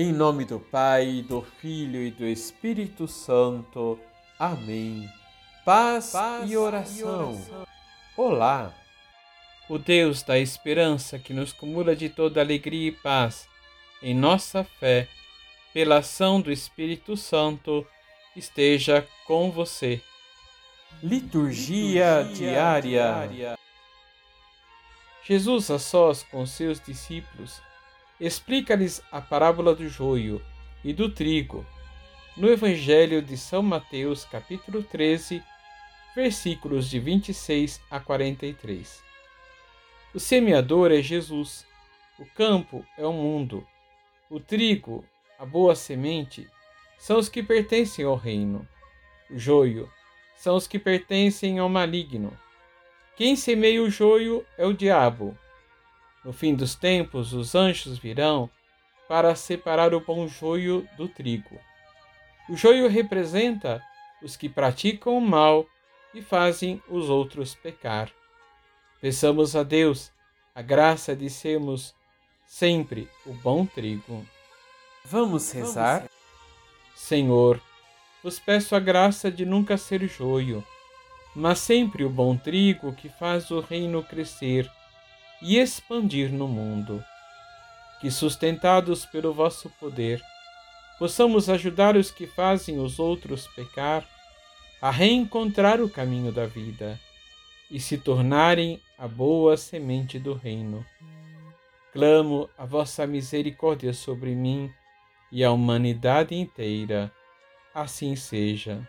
Em nome do Pai, do Filho e do Espírito Santo. Amém. Paz, Paz e, oração. e oração. Olá! O Deus da esperança que nos cumula de toda alegria e paz em nossa fé, pela ação do Espírito Santo, esteja com você. Liturgia, Liturgia diária. diária. Jesus, a sós com seus discípulos, explica-lhes a parábola do joio e do trigo no Evangelho de São Mateus, capítulo 13, versículos de 26 a 43. O semeador é Jesus, o campo é o mundo, o trigo, a boa semente, são os que pertencem ao reino, o joio são os que pertencem ao maligno. Quem semeia o joio é o diabo no fim dos tempos, os anjos virão para separar o bom joio do trigo. O joio representa os que praticam o mal e fazem os outros pecar. Peçamos a Deus a graça de sermos sempre o bom trigo. Vamos rezar? Senhor, vos peço a graça de nunca ser joio, mas sempre o bom trigo que faz o reino crescer e expandir no mundo. Que, sustentados pelo vosso poder, possamos ajudar os que fazem os outros pecar a reencontrar o caminho da vida e se tornarem a boa semente do reino. Clamo a vossa misericórdia sobre mim e a humanidade inteira. Assim seja.